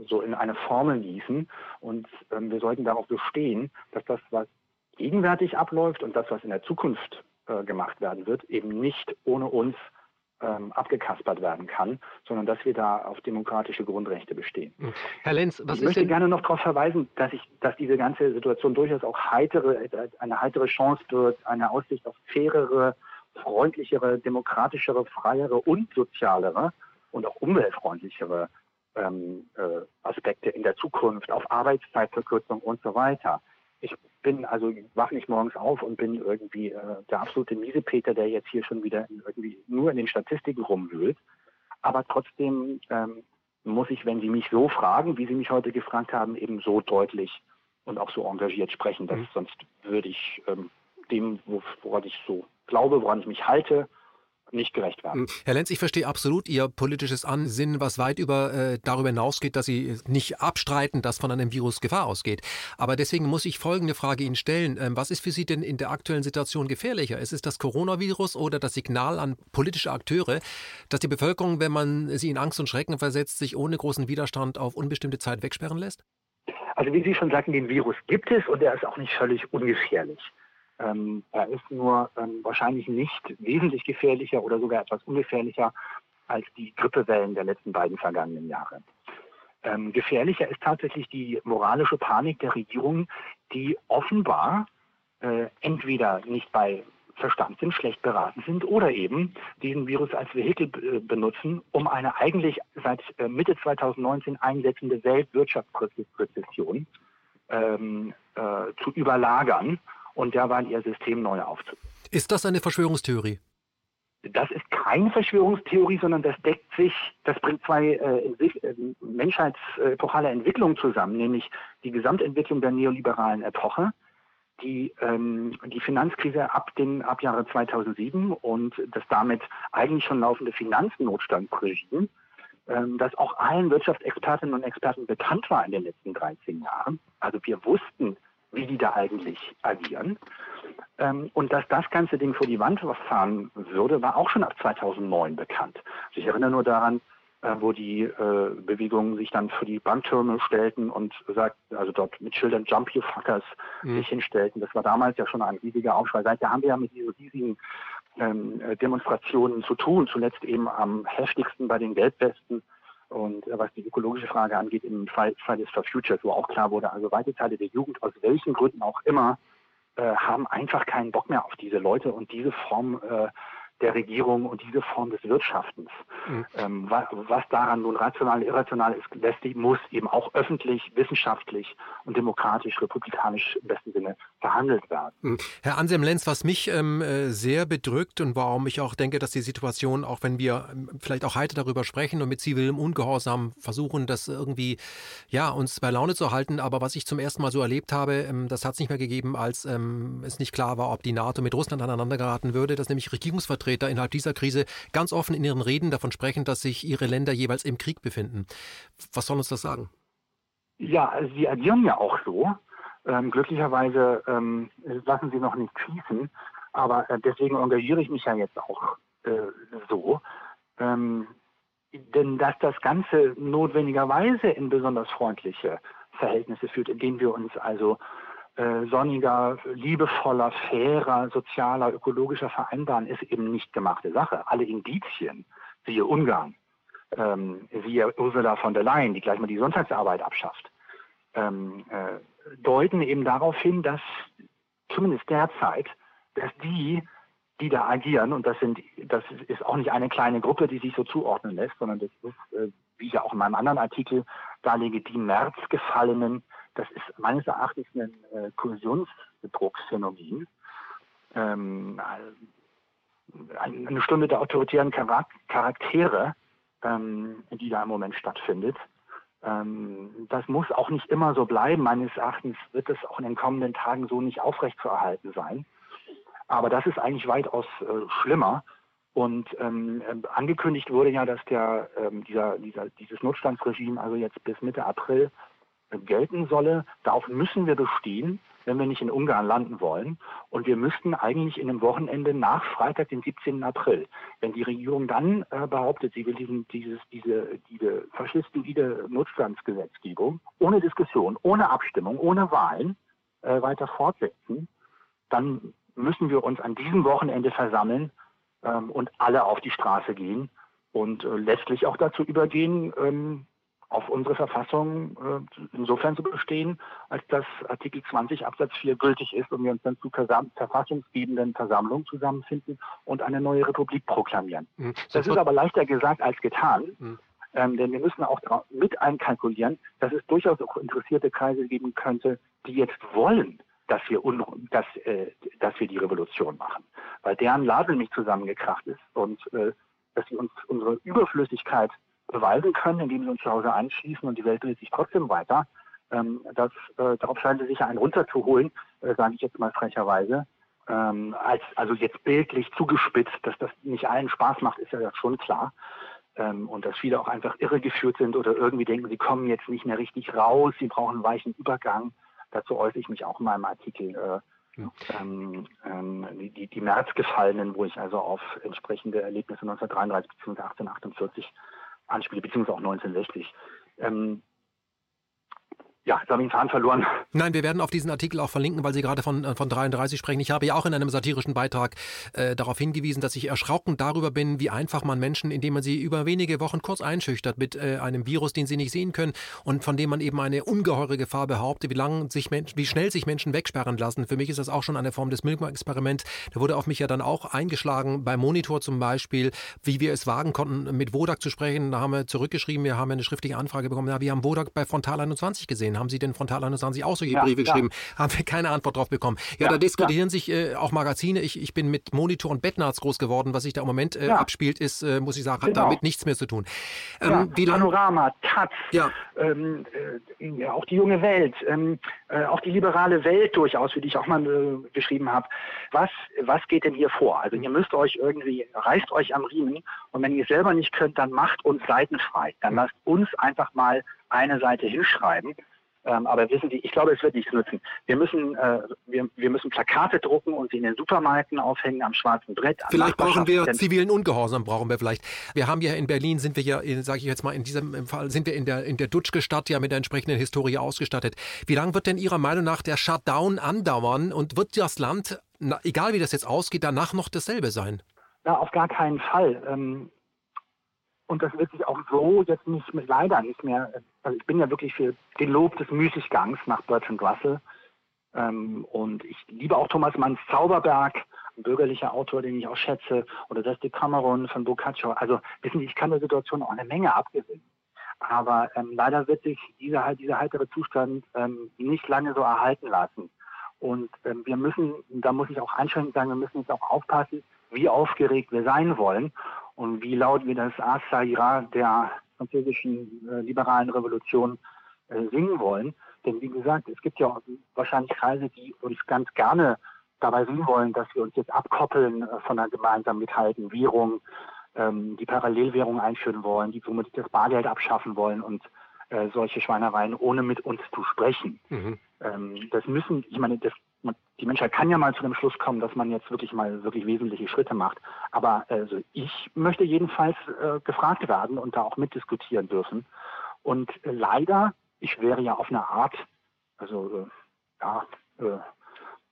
so in eine Formel gießen. Und ähm, wir sollten darauf bestehen, dass das, was gegenwärtig abläuft und das, was in der Zukunft äh, gemacht werden wird, eben nicht ohne uns ähm, abgekaspert werden kann, sondern dass wir da auf demokratische Grundrechte bestehen. Hm. Herr Lenz, was ich möchte gerne noch darauf verweisen, dass ich, dass diese ganze Situation durchaus auch heitere, eine heitere Chance wird, eine Aussicht auf fairere, freundlichere, demokratischere, freiere und sozialere und auch umweltfreundlichere ähm, äh, Aspekte in der Zukunft, auf Arbeitszeitverkürzung und so weiter. Ich bin also, wach nicht morgens auf und bin irgendwie äh, der absolute Miesepeter, der jetzt hier schon wieder irgendwie nur in den Statistiken rumwühlt. Aber trotzdem ähm, muss ich, wenn Sie mich so fragen, wie Sie mich heute gefragt haben, eben so deutlich und auch so engagiert sprechen. Dass, mhm. Sonst würde ich ähm, dem, woran ich so glaube, woran ich mich halte, nicht gerecht werden. Hm. Herr Lenz, ich verstehe absolut Ihr politisches Ansinnen, was weit über äh, darüber hinausgeht, dass Sie nicht abstreiten, dass von einem Virus Gefahr ausgeht. Aber deswegen muss ich folgende Frage Ihnen stellen. Ähm, was ist für Sie denn in der aktuellen Situation gefährlicher? Ist es das Coronavirus oder das Signal an politische Akteure, dass die Bevölkerung, wenn man sie in Angst und Schrecken versetzt, sich ohne großen Widerstand auf unbestimmte Zeit wegsperren lässt? Also wie Sie schon sagten, den Virus gibt es und er ist auch nicht völlig ungefährlich. Ähm, er ist nur ähm, wahrscheinlich nicht wesentlich gefährlicher oder sogar etwas ungefährlicher als die Grippewellen der letzten beiden vergangenen Jahre. Ähm, gefährlicher ist tatsächlich die moralische Panik der Regierung, die offenbar äh, entweder nicht bei Verstand sind, schlecht beraten sind oder eben diesen Virus als Vehikel äh, benutzen, um eine eigentlich seit äh, Mitte 2019 einsetzende Weltwirtschaftsrezession ähm, äh, zu überlagern und derweil ihr System neu aufzubauen. Ist das eine Verschwörungstheorie? Das ist keine Verschwörungstheorie, sondern das deckt sich, das bringt zwei äh, äh, menschheitsepochale Entwicklungen zusammen, nämlich die Gesamtentwicklung der neoliberalen Epoche, die, ähm, die Finanzkrise ab, den, ab Jahre 2007 und das damit eigentlich schon laufende Finanznotstandregime, ähm, das auch allen Wirtschaftsexpertinnen und Experten bekannt war in den letzten 13 Jahren. Also wir wussten, wie die da eigentlich agieren. Ähm, und dass das ganze Ding vor die Wand fahren würde, war auch schon ab 2009 bekannt. Also ich erinnere nur daran, äh, wo die äh, Bewegungen sich dann für die Banktürme stellten und sagt, also dort mit Schildern Jump you fuckers mhm. sich hinstellten. Das war damals ja schon ein riesiger Aufschrei. Seitdem haben wir ja mit diesen riesigen ähm, Demonstrationen zu tun, zuletzt eben am heftigsten bei den Gelbwesten und äh, was die ökologische Frage angeht, im Fall, Fridays for Futures, wo auch klar wurde, also weite Teile der Jugend, aus welchen Gründen auch immer, äh, haben einfach keinen Bock mehr auf diese Leute und diese Form äh, der Regierung und diese Form des Wirtschaftens. Mhm. Ähm, was, was, daran nun rational, irrational ist, lässt, muss eben auch öffentlich, wissenschaftlich und demokratisch, republikanisch im besten Sinne verhandelt werden. Mhm. Herr Anselm Lenz, was mich ähm, äh, sehr bedrückt und warum ich auch denke, dass die Situation, auch wenn wir ähm, vielleicht auch heute darüber sprechen und mit zivilem Ungehorsam versuchen, das irgendwie, ja, uns bei Laune zu halten, aber was ich zum ersten Mal so erlebt habe, ähm, das hat es nicht mehr gegeben, als ähm, es nicht klar war, ob die NATO mit Russland aneinander geraten würde, dass nämlich Regierungsvertreter innerhalb dieser Krise ganz offen in ihren Reden davon sprechen, dass sich ihre Länder jeweils im Krieg befinden. Was soll uns das sagen? Ja, sie agieren ja auch so. Ähm, glücklicherweise ähm, lassen sie noch nicht schießen, aber äh, deswegen engagiere ich mich ja jetzt auch äh, so. Ähm, denn dass das Ganze notwendigerweise in besonders freundliche Verhältnisse führt, indem wir uns also äh, sonniger, liebevoller, fairer, sozialer, ökologischer vereinbaren, ist eben nicht gemachte Sache. Alle Indizien, siehe Ungarn, ähm, siehe Ursula von der Leyen, die gleich mal die Sonntagsarbeit abschafft, ähm, äh, deuten eben darauf hin, dass zumindest derzeit, dass die, die da agieren, und das sind, das ist auch nicht eine kleine Gruppe, die sich so zuordnen lässt, sondern das ist, äh, wie ich ja auch in meinem anderen Artikel darlege, die März gefallenen das ist meines Erachtens ein äh, Kollisionsbetrugsphänomen. Ähm, eine Stunde der autoritären Charaktere, ähm, die da im Moment stattfindet. Ähm, das muss auch nicht immer so bleiben. Meines Erachtens wird es auch in den kommenden Tagen so nicht aufrechtzuerhalten sein. Aber das ist eigentlich weitaus äh, schlimmer. Und ähm, äh, angekündigt wurde ja, dass der, ähm, dieser, dieser, dieses Notstandsregime also jetzt bis Mitte April gelten solle. Darauf müssen wir bestehen. Wenn wir nicht in Ungarn landen wollen. Und wir müssten eigentlich in dem Wochenende nach Freitag, den 17. April, wenn die Regierung dann äh, behauptet, sie will diesen, dieses, diese, diese faschistoide Notstandsgesetzgebung ohne Diskussion, ohne Abstimmung, ohne Wahlen äh, weiter fortsetzen, dann müssen wir uns an diesem Wochenende versammeln ähm, und alle auf die Straße gehen und äh, letztlich auch dazu übergehen, ähm, auf unsere Verfassung äh, insofern zu bestehen, als dass Artikel 20 Absatz 4 gültig ist und wir uns dann zu verfassungsgebenden Versammlungen zusammenfinden und eine neue Republik proklamieren. Mhm. Das ist aber leichter gesagt als getan. Mhm. Ähm, denn wir müssen auch mit einkalkulieren, dass es durchaus auch interessierte Kreise geben könnte, die jetzt wollen, dass wir, dass, äh, dass wir die Revolution machen, weil deren Ladel nicht zusammengekracht ist und äh, dass sie uns unsere Überflüssigkeit beweisen können, indem sie uns zu Hause einschließen und die Welt dreht sich trotzdem weiter. Ähm, das, äh, darauf scheinen sie sich ja einen runterzuholen, äh, sage ich jetzt mal frecherweise. Ähm, als, also jetzt bildlich zugespitzt, dass das nicht allen Spaß macht, ist ja schon klar. Ähm, und dass viele auch einfach irregeführt sind oder irgendwie denken, sie kommen jetzt nicht mehr richtig raus, sie brauchen einen weichen Übergang. Dazu äußere ich mich auch in meinem Artikel. Äh, ja. ähm, ähm, die, die Märzgefallenen, wo ich also auf entsprechende Erlebnisse 1933 bzw. 1848 anspiele, beziehungsweise auch 1960. Ähm, ja, jetzt habe ich den Faden verloren. Nein, wir werden auf diesen Artikel auch verlinken, weil Sie gerade von, äh, von 33 sprechen. Ich habe ja auch in einem satirischen Beitrag äh, darauf hingewiesen, dass ich erschrocken darüber bin, wie einfach man Menschen, indem man sie über wenige Wochen kurz einschüchtert mit äh, einem Virus, den sie nicht sehen können und von dem man eben eine ungeheure Gefahr behauptet, wie, lang sich Menschen, wie schnell sich Menschen wegsperren lassen. Für mich ist das auch schon eine Form des Milgram-Experiments. Da wurde auf mich ja dann auch eingeschlagen, beim Monitor zum Beispiel, wie wir es wagen konnten, mit Wodak zu sprechen. Da haben wir zurückgeschrieben, wir haben eine schriftliche Anfrage bekommen. Ja, wir haben Wodak bei Frontal 21 gesehen haben Sie den Frontal 21 auch solche ja, Briefe ja. geschrieben? Haben wir keine Antwort drauf bekommen. Ja, ja da diskutieren sich äh, auch Magazine. Ich, ich bin mit Monitor und Bettnarz groß geworden. Was sich da im Moment äh, abspielt, ist, äh, muss ich sagen, hat genau. damit nichts mehr zu tun. Ähm, wie Panorama, Taz, ähm, äh, auch die junge Welt, ähm, äh, auch die liberale Welt durchaus, für die ich auch mal äh, geschrieben habe. Was, was geht denn hier vor? Also ihr müsst euch irgendwie, reißt euch am Riemen und wenn ihr es selber nicht könnt, dann macht uns Seiten frei. Dann lasst uns einfach mal eine Seite hinschreiben ähm, aber wissen Sie, ich glaube, es wird nichts nutzen. Wir müssen, äh, wir, wir müssen Plakate drucken und sie in den Supermärkten aufhängen am schwarzen Brett. Vielleicht brauchen wir zivilen Ungehorsam, brauchen wir vielleicht. Wir haben ja in Berlin, sind wir ja, sage ich jetzt mal, in diesem Fall sind wir in der, in der Dutschke-Stadt ja mit der entsprechenden Historie ausgestattet. Wie lange wird denn Ihrer Meinung nach der Shutdown andauern und wird das Land, na, egal wie das jetzt ausgeht, danach noch dasselbe sein? Na, auf gar keinen Fall. Ähm, und das wird sich auch so jetzt nicht leider nicht mehr, also ich bin ja wirklich für den Lob des Müßiggangs nach Bertrand Russell. Ähm, und ich liebe auch Thomas Manns Zauberberg, ein bürgerlicher Autor, den ich auch schätze, oder das Decameron von Boccaccio. Also wissen Sie, ich kann der Situation auch eine Menge abgewinnen. Aber ähm, leider wird sich dieser, dieser heitere Zustand ähm, nicht lange so erhalten lassen. Und ähm, wir müssen, da muss ich auch einschränkend sagen, wir müssen jetzt auch aufpassen, wie aufgeregt wir sein wollen und wie laut wir das Asa der französischen äh, liberalen Revolution äh, singen wollen. Denn wie gesagt, es gibt ja wahrscheinlich Kreise, die uns ganz gerne dabei sehen wollen, dass wir uns jetzt abkoppeln äh, von einer gemeinsam mithaltenden Währung, ähm, die Parallelwährung einführen wollen, die somit das Bargeld abschaffen wollen und äh, solche Schweinereien, ohne mit uns zu sprechen. Mhm. Ähm, das müssen, ich meine, das die Menschheit kann ja mal zu dem Schluss kommen, dass man jetzt wirklich mal wirklich wesentliche Schritte macht. Aber also ich möchte jedenfalls äh, gefragt werden und da auch mitdiskutieren dürfen. Und äh, leider, ich wäre ja auf eine Art, also äh, ja, äh,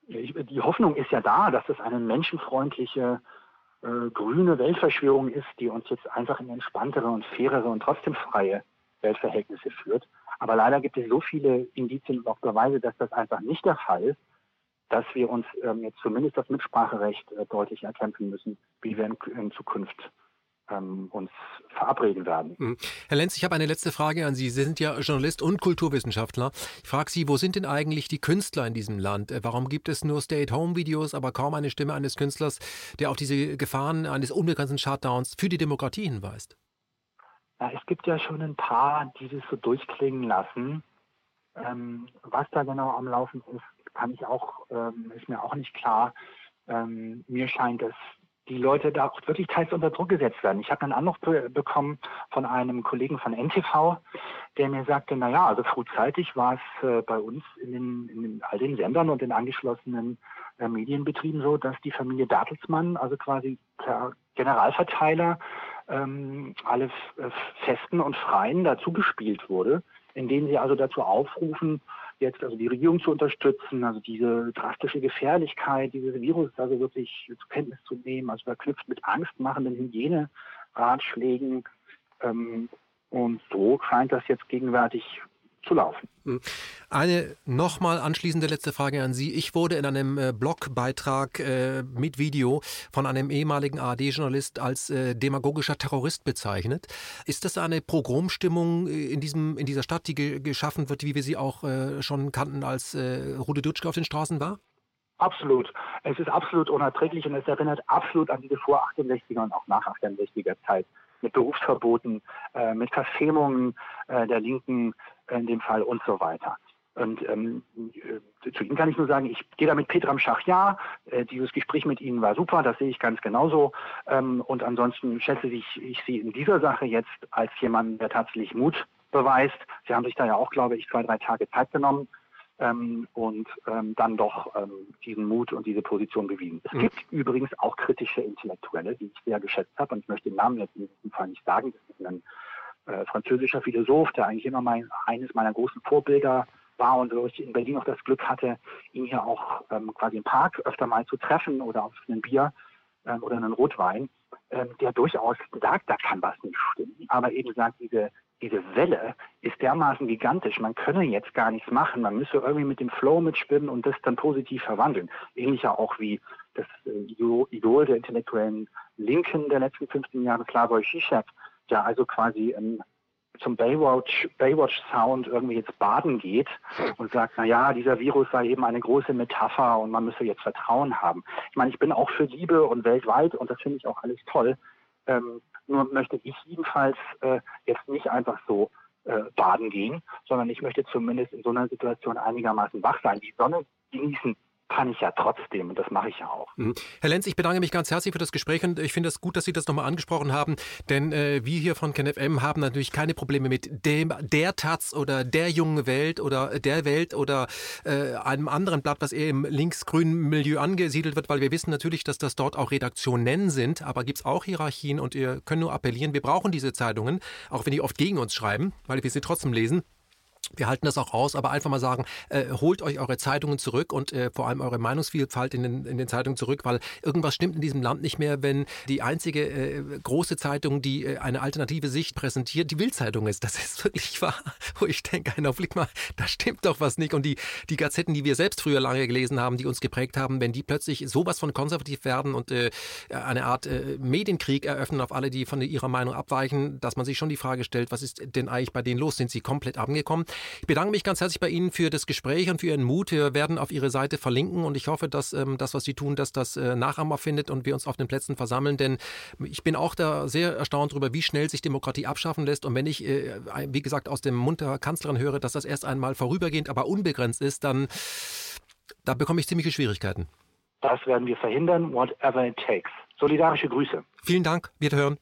ich, die Hoffnung ist ja da, dass es eine menschenfreundliche äh, grüne Weltverschwörung ist, die uns jetzt einfach in entspanntere und fairere und trotzdem freie Weltverhältnisse führt. Aber leider gibt es so viele Indizien und auch Beweise, dass das einfach nicht der Fall ist dass wir uns ähm, jetzt zumindest das Mitspracherecht äh, deutlich erkämpfen müssen, wie wir in, in Zukunft ähm, uns verabreden werden. Mhm. Herr Lenz, ich habe eine letzte Frage an Sie. Sie sind ja Journalist und Kulturwissenschaftler. Ich frage Sie, wo sind denn eigentlich die Künstler in diesem Land? Äh, warum gibt es nur Stay-at-Home-Videos, aber kaum eine Stimme eines Künstlers, der auf diese Gefahren eines unbegrenzten Shutdowns für die Demokratie hinweist? Ja, es gibt ja schon ein paar, die das so durchklingen lassen. Ähm, was da genau am Laufen ist, kann ich auch, ähm, ist mir auch nicht klar. Ähm, mir scheint es die Leute da auch wirklich teils unter Druck gesetzt werden. Ich habe einen Anruf be bekommen von einem Kollegen von NTV, der mir sagte, na ja, also frühzeitig war es äh, bei uns in, den, in den, all den Sendern und den angeschlossenen äh, Medienbetrieben so, dass die Familie Bertelsmann, also quasi per Generalverteiler, ähm, alle äh, Festen und Freien dazu gespielt wurde, in denen sie also dazu aufrufen, jetzt also die Regierung zu unterstützen, also diese drastische Gefährlichkeit dieses Virus also wirklich zur Kenntnis zu nehmen, also verknüpft mit angstmachenden Hygieneratschlägen. Ähm, und so scheint das jetzt gegenwärtig zu laufen. Hm. Eine nochmal anschließende letzte Frage an Sie. Ich wurde in einem äh, Blogbeitrag äh, mit Video von einem ehemaligen ARD-Journalist als äh, demagogischer Terrorist bezeichnet. Ist das eine Progromstimmung äh, in, diesem, in dieser Stadt, die ge geschaffen wird, wie wir sie auch äh, schon kannten, als äh, Rude Dutschke auf den Straßen war? Absolut. Es ist absolut unerträglich und es erinnert absolut an diese vor 68er und auch nach 68er Zeit mit Berufsverboten, äh, mit Verfemungen äh, der Linken in dem Fall und so weiter. Und ähm, äh, zu Ihnen kann ich nur sagen, ich gehe da mit Petram Schachjar. Äh, dieses Gespräch mit Ihnen war super, das sehe ich ganz genauso. Ähm, und ansonsten schätze ich, ich Sie in dieser Sache jetzt als jemand, der tatsächlich Mut beweist. Sie haben sich da ja auch, glaube ich, zwei, drei Tage Zeit genommen ähm, und ähm, dann doch ähm, diesen Mut und diese Position bewiesen. Es mhm. gibt übrigens auch kritische Intellektuelle, die ich sehr geschätzt habe. Und ich möchte den Namen jetzt in diesem Fall nicht sagen. Das ist ein äh, französischer Philosoph, der eigentlich immer mein, eines meiner großen Vorbilder war und wo ich in Berlin auch das Glück hatte, ihn hier auch ähm, quasi im Park öfter mal zu treffen oder auf ein Bier ähm, oder einen Rotwein, ähm, der durchaus sagt, da kann was nicht stimmen, aber eben sagt, diese, diese Welle ist dermaßen gigantisch, man könne jetzt gar nichts machen, man müsse irgendwie mit dem Flow mitschwimmen und das dann positiv verwandeln. Ähnlicher auch wie das äh, Idol der intellektuellen Linken der letzten 15 Jahre, Slavoj Žižek, der also quasi ähm, zum Baywatch, Baywatch Sound irgendwie jetzt baden geht und sagt, na ja, dieser Virus sei eben eine große Metapher und man müsse jetzt Vertrauen haben. Ich meine, ich bin auch für Liebe und weltweit und das finde ich auch alles toll. Ähm, nur möchte ich jedenfalls äh, jetzt nicht einfach so äh, baden gehen, sondern ich möchte zumindest in so einer Situation einigermaßen wach sein, die Sonne genießen, kann ich ja trotzdem und das mache ich ja auch. Mhm. Herr Lenz, ich bedanke mich ganz herzlich für das Gespräch und ich finde es gut, dass Sie das nochmal angesprochen haben, denn äh, wir hier von KenFM haben natürlich keine Probleme mit dem, der Taz oder der jungen Welt oder der Welt oder äh, einem anderen Blatt, was eher im linksgrünen Milieu angesiedelt wird, weil wir wissen natürlich, dass das dort auch Redaktionen sind, aber gibt es auch Hierarchien und wir können nur appellieren, wir brauchen diese Zeitungen, auch wenn die oft gegen uns schreiben, weil wir sie trotzdem lesen. Wir halten das auch aus, aber einfach mal sagen, äh, holt euch eure Zeitungen zurück und äh, vor allem eure Meinungsvielfalt in den, in den Zeitungen zurück, weil irgendwas stimmt in diesem Land nicht mehr, wenn die einzige äh, große Zeitung, die äh, eine alternative Sicht präsentiert, die Bildzeitung ist. Das ist wirklich wahr, wo ich denke, einer Blick mal, da stimmt doch was nicht. Und die, die Gazetten, die wir selbst früher lange gelesen haben, die uns geprägt haben, wenn die plötzlich sowas von konservativ werden und äh, eine Art äh, Medienkrieg eröffnen auf alle, die von ihrer Meinung abweichen, dass man sich schon die Frage stellt, was ist denn eigentlich bei denen los? Sind sie komplett abgekommen? Ich bedanke mich ganz herzlich bei Ihnen für das Gespräch und für Ihren Mut. Wir werden auf Ihre Seite verlinken und ich hoffe, dass ähm, das, was Sie tun, dass das äh, Nachahmer findet und wir uns auf den Plätzen versammeln. Denn ich bin auch da sehr erstaunt darüber, wie schnell sich Demokratie abschaffen lässt. Und wenn ich, äh, wie gesagt, aus dem Mund der Kanzlerin höre, dass das erst einmal vorübergehend, aber unbegrenzt ist, dann da bekomme ich ziemliche Schwierigkeiten. Das werden wir verhindern, whatever it takes. Solidarische Grüße. Vielen Dank. Wiederhören.